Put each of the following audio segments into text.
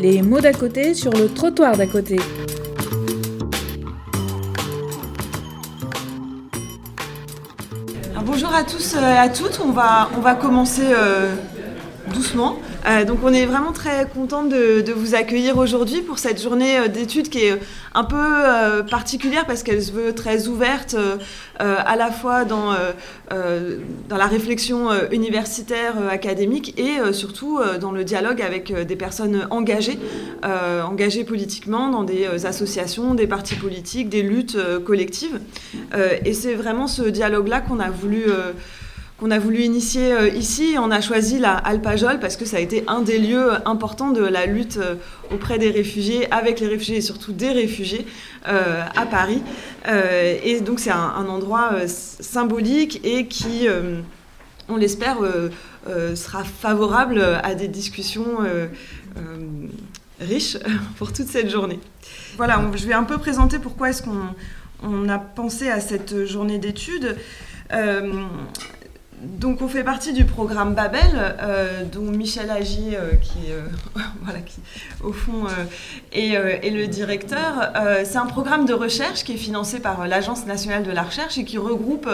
Les mots d'à côté sur le trottoir d'à côté. bonjour à tous et à toutes. On va, on va commencer euh, doucement. Euh, donc on est vraiment très content de, vous accueillir aujourd'hui pour cette journée euh, d'études qui est un peu euh, particulière parce qu'elle se veut très ouverte à la fois dans, dans la réflexion universitaire, académique et surtout dans le dialogue avec des personnes engagées, engagées politiquement dans des associations, des partis politiques, des luttes collectives. et c'est vraiment ce dialogue-là qu'on a voulu qu'on a voulu initier euh, ici. On a choisi la Alpajol parce que ça a été un des lieux importants de la lutte euh, auprès des réfugiés, avec les réfugiés et surtout des réfugiés euh, à Paris. et donc c'est un, endroit symbolique et qui, on l'espère, sera favorable à des discussions riches pour toute cette journée. Voilà, je vais un peu présenter pourquoi est-ce qu'on a pensé à cette journée d'études donc on fait partie du programme Babel, euh, dont Michel Agi, euh, qui, euh, voilà, qui, au fond est, le directeur. c'est un programme de recherche qui est financé par l'Agence nationale de la recherche et qui regroupe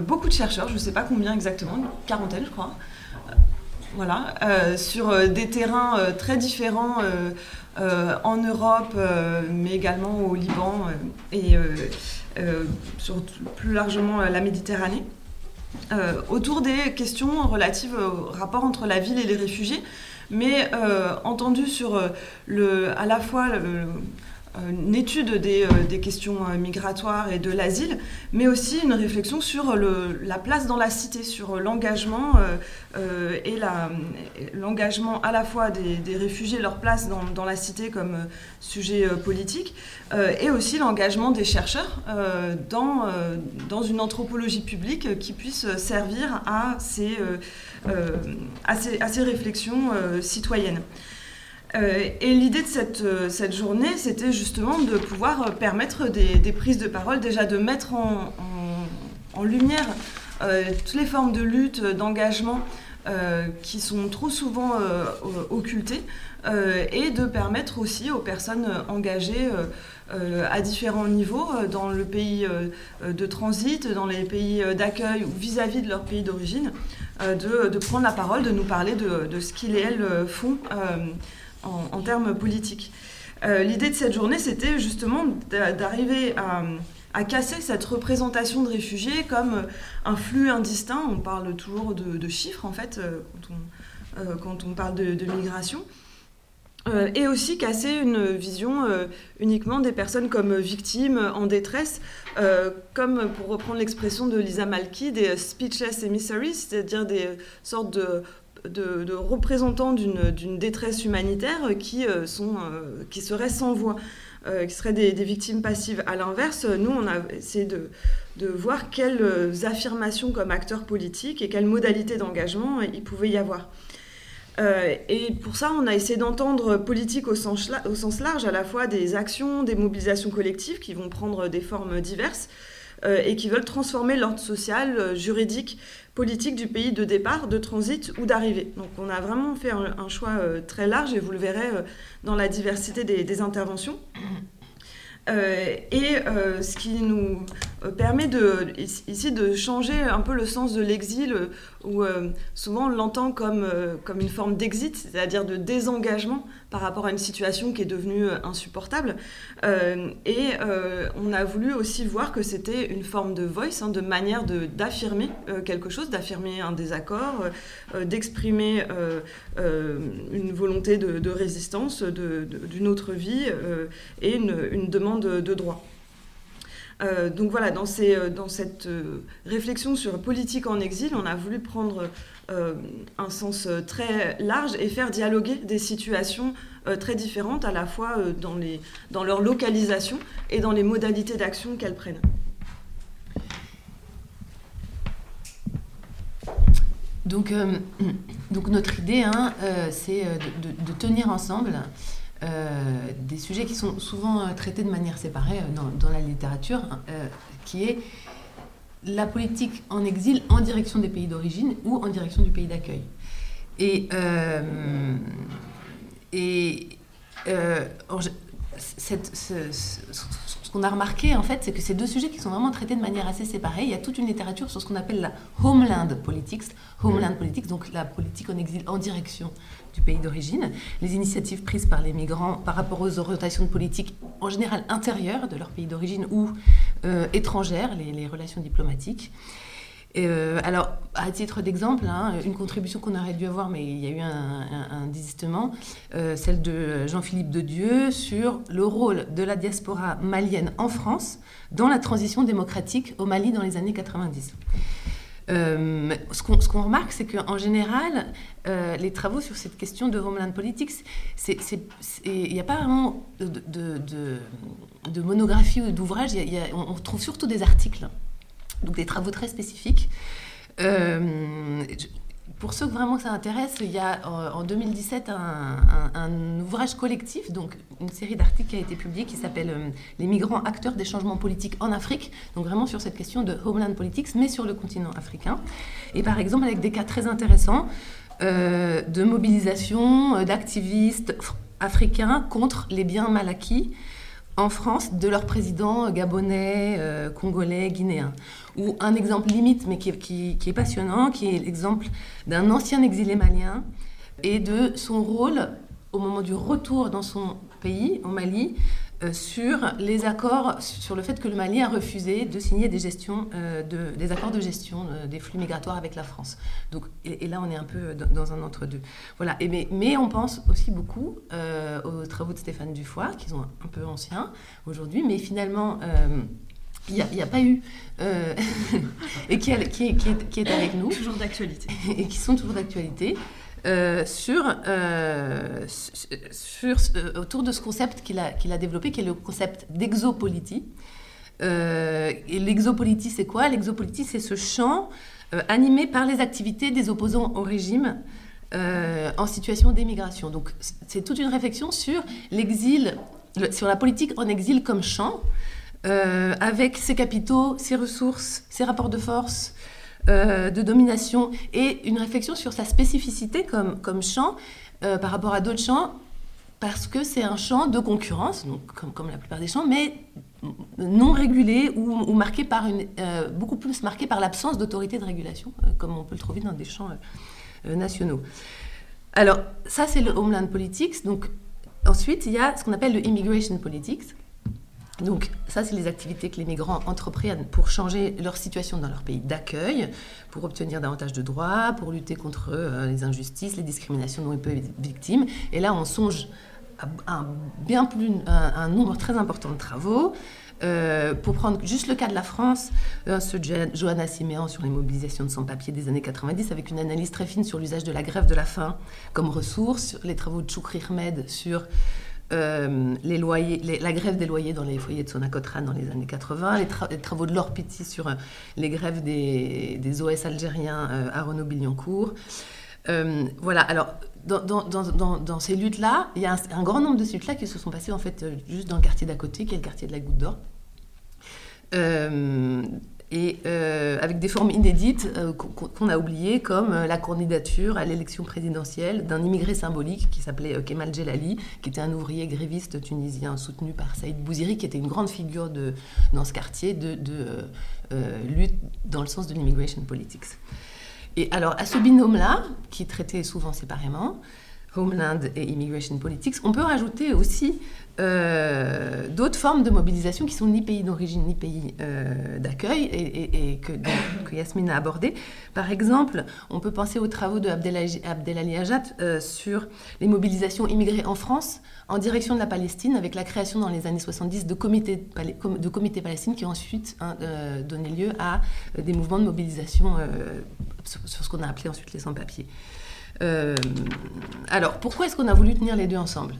beaucoup de chercheurs, je ne sais pas combien exactement, une quarantaine je crois. Voilà, sur des terrains très différents en Europe, mais également au Liban et sur plus largement la Méditerranée. Euh, autour des questions relatives au rapport entre la ville et les réfugiés, mais euh, entendu sur euh, le, à la fois une étude des, questions migratoires et de l'asile, mais aussi une réflexion sur la place dans la cité, sur l'engagement et l'engagement à la fois des, réfugiés, leur place dans, la cité comme sujet politique, et aussi l'engagement des chercheurs dans, une anthropologie publique qui puisse servir à ces réflexions citoyennes. Euh, et l'idée de cette, euh, cette journée, c'était justement de pouvoir permettre des, prises de parole, déjà de mettre en, en, lumière euh, toutes les formes de lutte, d'engagement qui sont trop souvent occultées, et de permettre aussi aux personnes engagées à différents niveaux, dans le pays de transit, dans les pays d'accueil ou vis-à-vis de leur pays d'origine, de, de, prendre la parole, de nous parler de, de ce qu'ils et elles font en, termes politiques. Euh, l'idée de cette journée, c'était justement d'arriver à, casser cette représentation de réfugiés comme un flux indistinct. On parle toujours de, chiffres, en fait, euh, quand on, euh, parle de, migration. et aussi casser une vision uniquement des personnes comme victimes, en détresse, comme pour reprendre l'expression de Lisa Malky, des speechless emissaries, c'est-à-dire des sortes de de, représentants d'une détresse humanitaire qui, euh, sont, euh, qui seraient sans voix, euh, qui seraient des, victimes passives. À l'inverse, nous, on a essayé de, voir quelles affirmations comme acteurs politiques et quelles modalités d'engagement il pouvait y avoir. et pour ça, on a essayé d'entendre politique au sens large, à la fois des actions, des mobilisations collectives qui vont prendre des formes diverses et qui veulent transformer l'ordre social, juridique, politique du pays de départ, de transit ou d'arrivée. Donc on a vraiment fait un, choix euh, très large et vous le verrez euh, dans la diversité des, interventions. Euh, et ce qui nous permet de, ici de changer un peu le sens de l'exil, où souvent on l'entend comme, comme une forme d'exit, c'est-à-dire de désengagement par rapport à une situation qui est devenue euh, insupportable. Euh, et euh, on a voulu aussi voir que c'était une forme de voice, hein, de manière d'affirmer quelque chose, d'affirmer un désaccord, d'exprimer une volonté de, résistance, d'une autre vie et une, demande de droit. Donc voilà, dans, dans cette réflexion sur politique en exil, on a voulu prendre euh, un sens euh, très large et faire dialoguer des situations euh, très différentes à la fois dans, leur localisation et dans les modalités d'action qu'elles prennent. Donc, donc notre idée, hein, c'est de, tenir ensemble des sujets qui sont souvent traités de manière séparée dans, dans la littérature, hein, qui est la politique en exil en direction des pays d'origine ou en direction du pays d'accueil. Euh, et cette, ce, ce qu'on a remarqué, en fait, c'est que ces deux sujets qui sont vraiment traités de manière assez séparée, il y a toute une littérature sur ce qu'on appelle la homeland politics, homeland politics, donc la politique en exil en direction du pays d'origine, les initiatives prises par les migrants par rapport aux orientations de politique en général intérieures de leur pays d'origine ou euh, étrangères, les, relations diplomatiques. Euh, alors, à titre d'exemple, hein, une contribution qu'on aurait dû avoir, mais il y a eu un, désistement, euh, celle de Jean-Philippe de Dieu sur le rôle de la diaspora malienne en France dans la transition démocratique au Mali dans les années 90. Euh, ce qu'on remarque, c'est qu'en général, les travaux sur cette question de Homeland Politics, il n'y a pas vraiment de, de, monographie ou d'ouvrage, on trouve surtout des articles donc des travaux très spécifiques. Euh, pour ceux que vraiment ça intéresse, il y a en 2017 un, ouvrage collectif, donc une série d'articles qui a été publiée qui s'appelle euh, Les migrants acteurs des changements politiques en Afrique, donc vraiment sur cette question de homeland politics, mais sur le continent africain. Et par exemple avec des cas très intéressants euh, de mobilisation d'activistes africains contre les biens mal acquis en France de leurs présidents gabonais, congolais, guinéens. Ou un exemple limite, mais qui, est passionnant, qui est l'exemple d'un ancien exilé malien et de son rôle au moment du retour dans son pays, au Mali, euh, sur les accords, sur le fait que le Mali a refusé de signer des, gestions, euh, de, des accords de gestion euh, des flux migratoires avec la France. Donc, et, là, on est un peu dans, un entre-deux. Voilà. Et mais, mais, on pense aussi beaucoup aux travaux de Stéphane Dufoy, qui sont un peu anciens aujourd'hui, mais finalement il n'y a, pas eu, euh, et qui, qui, est, avec nous. Toujours d'actualité. Et qui sont toujours d'actualité. Euh, sur, euh, sur, autour de ce concept qu'il a, qu'il a développé, qui est le concept d'exopolitie. et l'exopolitie, c'est quoi? L'exopolitie, c'est ce champ animé par les activités des opposants au régime en situation d'émigration. Donc, c'est toute une réflexion sur l'exil, sur la politique en exil comme champ. Euh, avec ses capitaux, ses ressources, ses rapports de force, euh, de domination, et une réflexion sur sa spécificité comme, comme champ euh, par rapport à d'autres champs, parce que c'est un champ de concurrence, donc comme, comme, la plupart des champs, mais non régulé ou, marqué par une, beaucoup plus marqué par l'absence d'autorité de régulation, comme on peut le trouver dans des champs nationaux. Alors, ça, c'est le Homeland Politics. Donc, ensuite, il y a ce qu'on appelle le Immigration Politics donc ça, c'est les activités que les migrants entreprennent pour changer leur situation dans leur pays d'accueil, pour obtenir davantage de droits, pour lutter contre euh, les injustices, les discriminations dont ils peuvent être victimes. Et là, on songe à un, nombre très important de travaux. Euh, pour prendre juste le cas de la France, euh, ce Johanna Siméan sur les mobilisations de sans-papiers des années 90, avec une analyse très fine sur l'usage de la grève de la faim comme ressource, les travaux de Choukri Ahmed sur euh, loyers, la grève des loyers dans les foyers de Sonacotran dans les années 80, les, travaux de Laure Petit sur euh, les grèves des, OS algériens euh, à Renaud-Billancourt. voilà, alors dans, ces luttes-là, il y a un, un, grand nombre de ces luttes-là qui se sont passées en fait juste dans le quartier d'à côté, qui est le quartier de la Goutte d'Or et euh, avec des formes inédites euh, qu'on a oubliées, comme euh, la candidature à l'élection présidentielle d'un immigré symbolique qui s'appelait Kemal Jelali, qui était un ouvrier gréviste tunisien soutenu par Saïd Bouziri, qui était une grande figure de, dans ce quartier de, lutte dans le sens de l'immigration politics. Et alors, à ce binôme-là, qui traité souvent séparément, Homeland et Immigration Politics, on peut rajouter aussi euh, d'autres formes de mobilisation qui sont ni pays d'origine ni pays euh, d'accueil et, que, Yasmine a abordé. Par exemple, on peut penser aux travaux de Abdelali Ajat euh, sur les mobilisations immigrées en France en direction de la Palestine avec la création dans les années 70 de comités, de comités palestines qui ont ensuite hein, donné lieu à des mouvements de mobilisation sur, ce qu'on a appelé ensuite les sans-papiers. Alors, pourquoi est-ce qu'on a voulu tenir les deux ensemble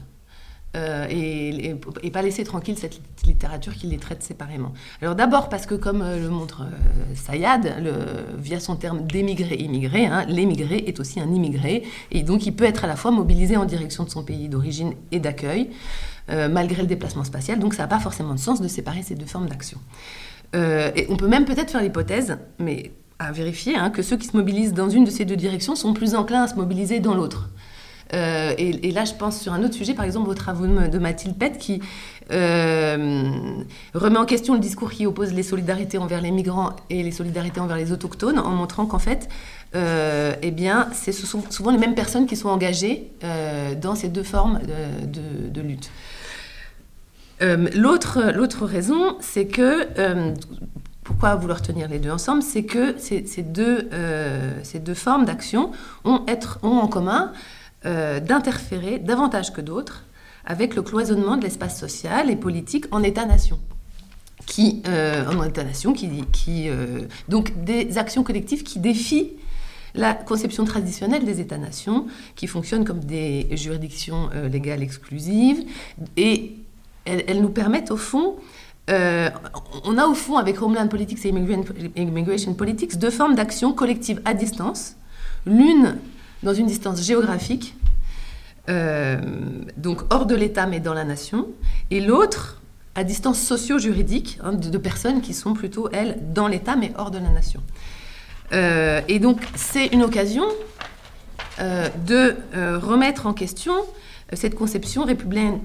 euh, et, pas laisser tranquille cette littérature qui les traite séparément. Alors d'abord parce que comme euh, le montre euh, Sayad, via son terme d'émigré-immigré, hein, l'émigré est aussi un immigré, et donc il peut être à la fois mobilisé en direction de son pays d'origine et d'accueil, malgré le déplacement spatial, donc ça n'a pas forcément de sens de séparer ces deux formes d'action. et on peut même peut-être faire l'hypothèse, mais à vérifier, hein, que ceux qui se mobilisent dans une de ces deux directions sont plus enclins à se mobiliser dans l'autre. et, là, je pense sur un autre sujet, par exemple, aux travaux de Mathilde Pett, qui remet en question le discours qui oppose les solidarités envers les migrants et les solidarités envers les autochtones, en montrant qu'en fait, eh bien, ce sont souvent les mêmes personnes qui sont engagées dans ces deux formes de, lutte. Euh, l'autre raison, c'est que, euh, pourquoi vouloir tenir les deux ensemble, c'est que ces, deux, euh, ces deux formes d'action ont, ont, en commun d'interférer davantage que d'autres avec le cloisonnement de l'espace social et politique en État-nation. Qui, en État-nation, qui, qui donc des actions collectives qui défient la conception traditionnelle des États-nations, qui fonctionnent comme des juridictions légales exclusives, et elles, nous permettent au fond euh, on a au fond, avec Homeland Politics et Immigration Politics, deux formes d'action collective à distance. L'une dans une distance géographique, euh, donc hors de l'État mais dans la nation, et l'autre à distance socio-juridique, hein, de, personnes qui sont plutôt, elles, dans l'État mais hors de la nation. Euh, et donc c'est une occasion de remettre en question cette conception républicaine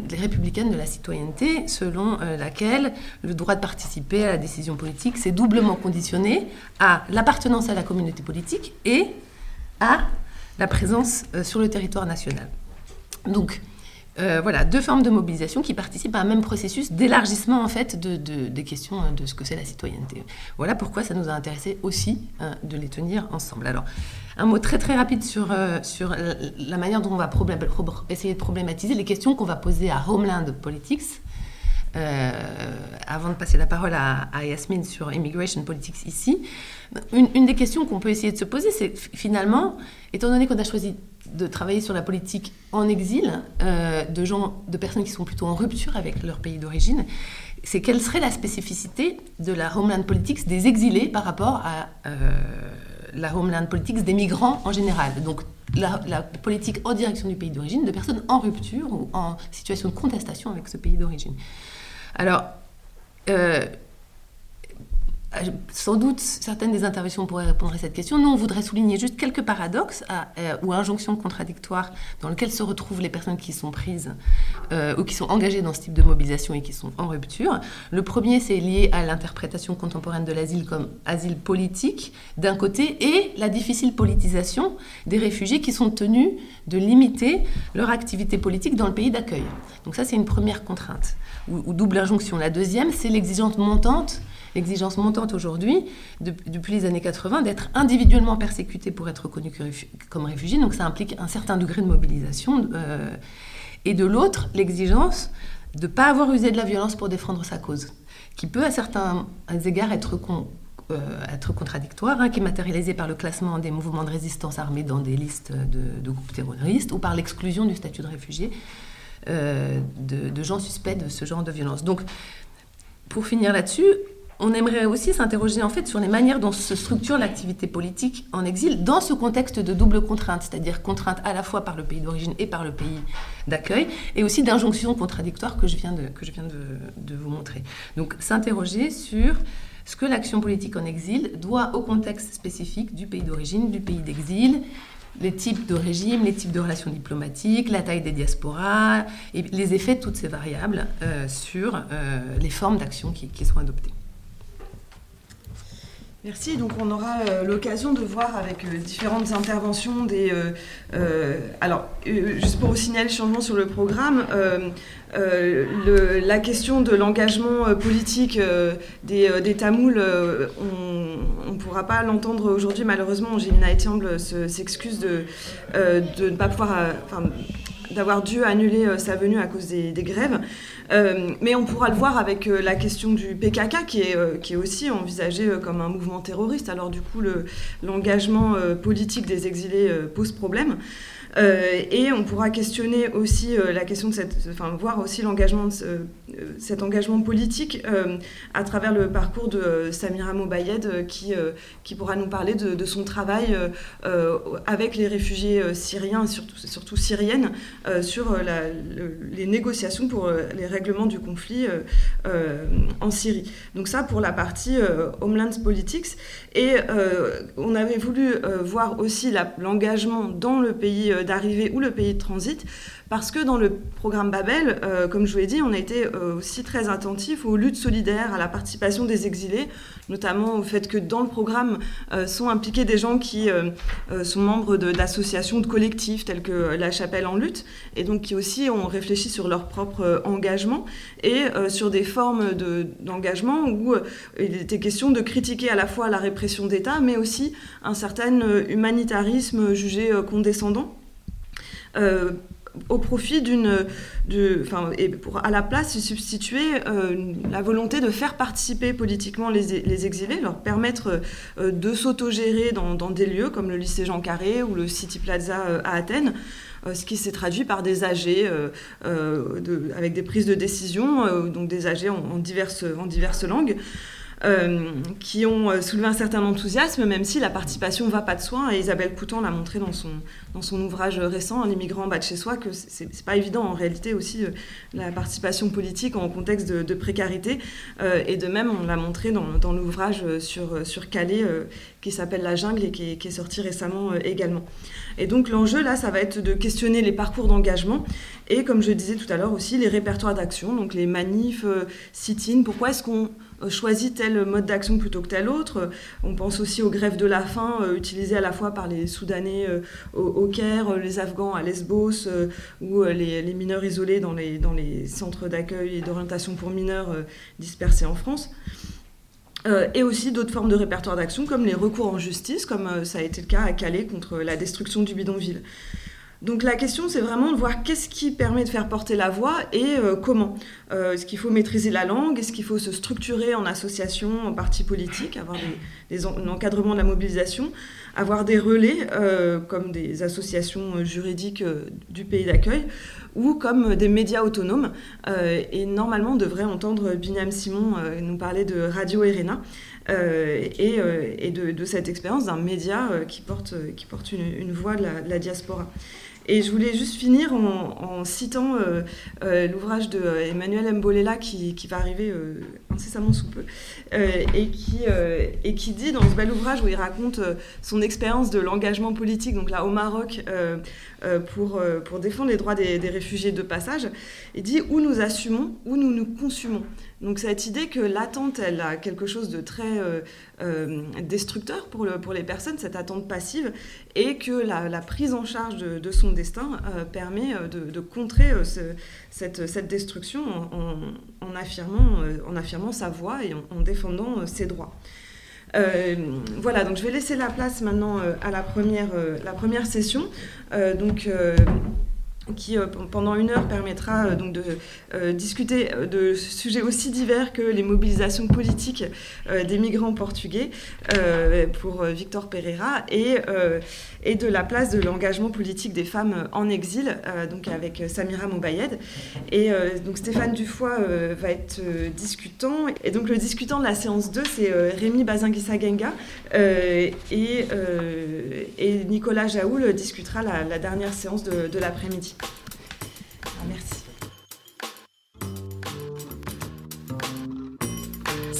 de la citoyenneté selon euh, laquelle le droit de participer à la décision politique s'est doublement conditionné à l'appartenance à la communauté politique et à la présence euh, sur le territoire national. Donc, euh, voilà, deux formes de mobilisation qui participent à un même processus d'élargissement en fait de, des questions hein, de ce que c'est la citoyenneté. Voilà pourquoi ça nous a intéressé aussi hein, de les tenir ensemble. Alors, un mot très très rapide sur, euh, sur la manière dont on va essayer de problématiser les questions qu'on va poser à Homeland Politics. Euh, avant de passer la parole à, à, Yasmine sur Immigration Politics ici, une, une des questions qu'on peut essayer de se poser, c'est finalement, étant donné qu'on a choisi de travailler sur la politique en exil euh, de gens, de personnes qui sont plutôt en rupture avec leur pays d'origine, c'est quelle serait la spécificité de la homeland politics des exilés par rapport à euh, la homeland politics des migrants en général? Donc la, politique en direction du pays d'origine de personnes en rupture ou en situation de contestation avec ce pays d'origine. Alors, euh, sans doute, certaines des interventions pourraient répondre à cette question. Nous, on voudrait souligner juste quelques paradoxes euh, ou injonctions contradictoires dans lesquelles se retrouvent les personnes qui sont prises euh, ou qui sont engagées dans ce type de mobilisation et qui sont en rupture. Le premier, c'est lié à l'interprétation contemporaine de l'asile comme asile politique, d'un côté, et la difficile politisation des réfugiés qui sont tenus de limiter leur activité politique dans le pays d'accueil. Donc ça, c'est une première contrainte ou, ou double injonction. La deuxième, c'est l'exigence montante l'exigence montante aujourd'hui, depuis les années 80, d'être individuellement persécuté pour être reconnu comme réfugié. Donc ça implique un certain degré de mobilisation. Euh, et de l'autre, l'exigence de ne pas avoir usé de la violence pour défendre sa cause, qui peut à certains égards être, euh, être contradictoire, hein, qui est matérialisée par le classement des mouvements de résistance armés dans des listes de, groupes terroristes ou par l'exclusion du statut de réfugié euh, de, de, gens suspects de ce genre de violence. Donc, pour finir là-dessus, on aimerait aussi s'interroger en fait sur les manières dont se structure l'activité politique en exil dans ce contexte de double contrainte, c'est-à-dire contrainte à la fois par le pays d'origine et par le pays d'accueil, et aussi d'injonctions contradictoires que je viens, de, que je viens de, vous montrer. Donc s'interroger sur ce que l'action politique en exil doit au contexte spécifique du pays d'origine, du pays d'exil, les types de régimes, les types de relations diplomatiques, la taille des diasporas, et les effets de toutes ces variables euh, sur euh, les formes d'action qui sont adoptées. Merci. Donc on aura euh, l'occasion de voir avec euh, différentes interventions des. Euh, alors, juste pour vous signaler le changement sur le programme, la question de l'engagement politique des, Tamouls, on ne pourra pas l'entendre aujourd'hui. Malheureusement, Gémina Etiamble s'excuse de, de ne pas pouvoir. d'avoir dû annuler sa venue à cause des grèves. Euh, mais on pourra le voir avec euh, la question du PKK euh, qui est aussi envisagé comme un mouvement terroriste. Alors du coup, l'engagement politique des exilés pose problème. Euh, et on pourra questionner aussi euh, la question de cette, enfin voir aussi l'engagement, euh, cet engagement politique à travers le parcours de Samira Mobayed qui, qui pourra nous parler de, son travail avec les réfugiés syriens, surtout, surtout syriennes, sur les négociations pour les règlement du conflit en Syrie. Donc ça pour la partie Homeland Politics. Et on avait voulu voir aussi l'engagement dans le pays d'arrivée ou le pays de transit parce que dans le programme Babel, euh, comme je vous l'ai dit, on a été euh, aussi très attentif aux luttes solidaires, à la participation des exilés, notamment au fait que dans le programme euh, sont impliqués des gens qui sont membres d'associations, de, collectifs tels que La Chapelle en lutte, et donc qui aussi ont réfléchi sur leur propre engagement et sur des formes d'engagement où il était question de critiquer à la fois la répression d'État, mais aussi un certain humanitarisme jugé condescendant au profit d'une, et pour à la place substituer euh, la volonté de faire participer politiquement les, exilés, leur permettre euh, de s'autogérer dans, dans, des lieux comme le lycée Jean Carré ou le City Plaza euh, à Athènes. Ce qui s'est traduit par des AG de, avec des prises de décision, donc des AG en diverses langues. Euh, qui ont euh, soulevé un certain enthousiasme, même si la participation va pas de soi. Et Isabelle Coutan l'a montré dans son, dans son ouvrage récent, L'immigrant en bas de chez soi, que c'est pas évident en réalité aussi euh, la participation politique en contexte de, précarité. et de même, on l'a montré dans, dans l'ouvrage sur, sur Calais, qui s'appelle La jungle et qui est, sorti récemment également. Et donc l'enjeu là, ça va être de questionner les parcours d'engagement et comme je disais tout à l'heure aussi, les répertoires d'action, donc les manifs, sit-in. Pourquoi est-ce qu'on choisi tel mode d'action plutôt que tel autre. On pense aussi aux grèves de la faim euh, utilisées à la fois par les Soudanais euh, au, Caire, les Afghans à Lesbos ou les, mineurs isolés dans les centres d'accueil et d'orientation pour mineurs dispersés en France. et aussi d'autres formes de répertoire d'action comme les recours en justice, comme ça a été le cas à Calais contre la destruction du bidonville. Donc la question, c'est vraiment de voir qu'est-ce qui permet de faire porter la voix et euh, comment. Euh, est-ce qu'il faut maîtriser la langue? Est-ce qu'il faut se structurer en association, en parti politique, avoir des, un encadrement de la mobilisation, avoir des relais euh, comme des associations juridiques du pays d'accueil ou comme des médias autonomes? et normalement, on devrait entendre Binyam Simon nous parler de Radio Erena. et, de, cette expérience d'un média qui porte une, voix de la diaspora. Et je voulais juste finir en, citant euh, euh, l'ouvrage de euh, Emmanuel Mbolela qui, va arriver incessamment sous peu et, qui, dit dans ce bel ouvrage où il raconte son expérience de l'engagement politique, donc là au Maroc, pour, défendre les droits des, des réfugiés de passage, il dit où nous assumons, où nous nous consumons. Donc cette idée que l'attente, elle a quelque chose de très euh, euh, destructeur pour, pour les personnes, cette attente passive, et que la, prise en charge de, son destin euh, permet de, contrer cette, cette, destruction en, affirmant, en affirmant sa voix et en, défendant ses droits. voilà, donc je vais laisser la place maintenant à la première, la première session. donc qui euh, pendant une heure permettra euh, donc de euh, discuter de sujets aussi divers que les mobilisations politiques des migrants portugais pour Victor Pereira et, et de la place de l'engagement politique des femmes en exil, donc avec Samira Moubayed. Et donc Stéphane Dufoy va être discutant. Et donc le discutant de la séance 2, c'est Rémi Bazinguissa et, Nicolas Jaoul discutera la, dernière séance de l'après-midi.